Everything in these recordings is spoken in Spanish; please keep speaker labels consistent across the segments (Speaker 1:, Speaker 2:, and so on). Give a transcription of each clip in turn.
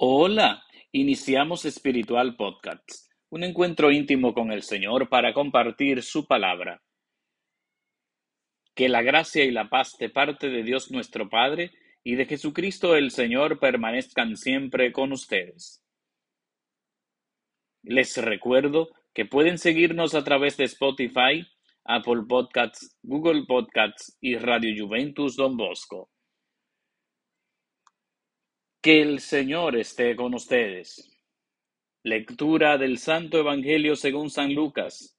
Speaker 1: Hola, iniciamos Espiritual Podcast, un encuentro íntimo con el Señor para compartir su palabra. Que la gracia y la paz de parte de Dios nuestro Padre y de Jesucristo el Señor permanezcan siempre con ustedes. Les recuerdo que pueden seguirnos a través de Spotify, Apple Podcasts, Google Podcasts y Radio Juventus Don Bosco. Que el Señor esté con ustedes. Lectura del Santo Evangelio según San Lucas.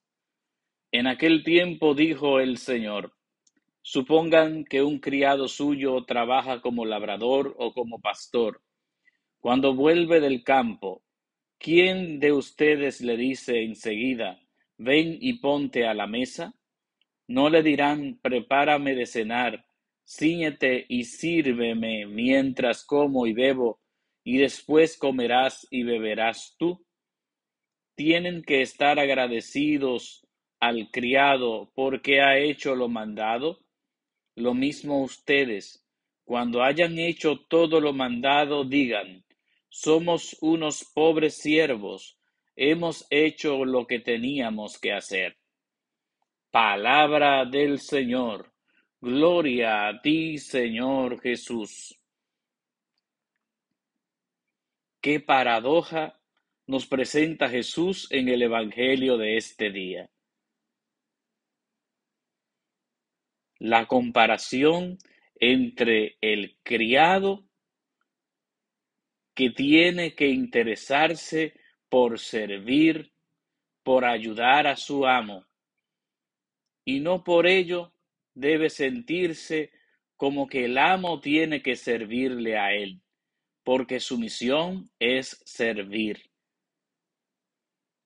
Speaker 1: En aquel tiempo dijo el Señor, supongan que un criado suyo trabaja como labrador o como pastor. Cuando vuelve del campo, ¿quién de ustedes le dice enseguida, ven y ponte a la mesa? ¿No le dirán, prepárame de cenar Cíñete y sírveme mientras como y bebo, y después comerás y beberás tú. Tienen que estar agradecidos al criado porque ha hecho lo mandado. Lo mismo ustedes, cuando hayan hecho todo lo mandado, digan, somos unos pobres siervos, hemos hecho lo que teníamos que hacer. Palabra del Señor. Gloria a ti, Señor Jesús. Qué paradoja nos presenta Jesús en el Evangelio de este día. La comparación entre el criado que tiene que interesarse por servir, por ayudar a su amo, y no por ello debe sentirse como que el amo tiene que servirle a él, porque su misión es servir.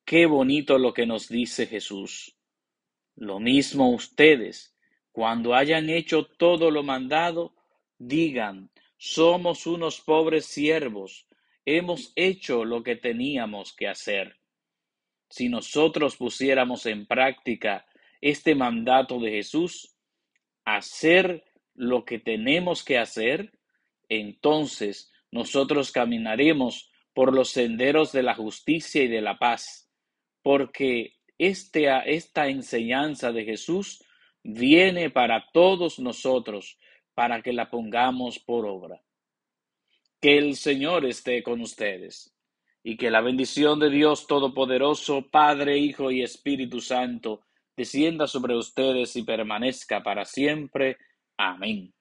Speaker 1: Qué bonito lo que nos dice Jesús. Lo mismo ustedes, cuando hayan hecho todo lo mandado, digan, somos unos pobres siervos, hemos hecho lo que teníamos que hacer. Si nosotros pusiéramos en práctica este mandato de Jesús, hacer lo que tenemos que hacer, entonces nosotros caminaremos por los senderos de la justicia y de la paz, porque este, esta enseñanza de Jesús viene para todos nosotros, para que la pongamos por obra. Que el Señor esté con ustedes y que la bendición de Dios Todopoderoso, Padre, Hijo y Espíritu Santo, descienda sobre ustedes y permanezca para siempre. Amén.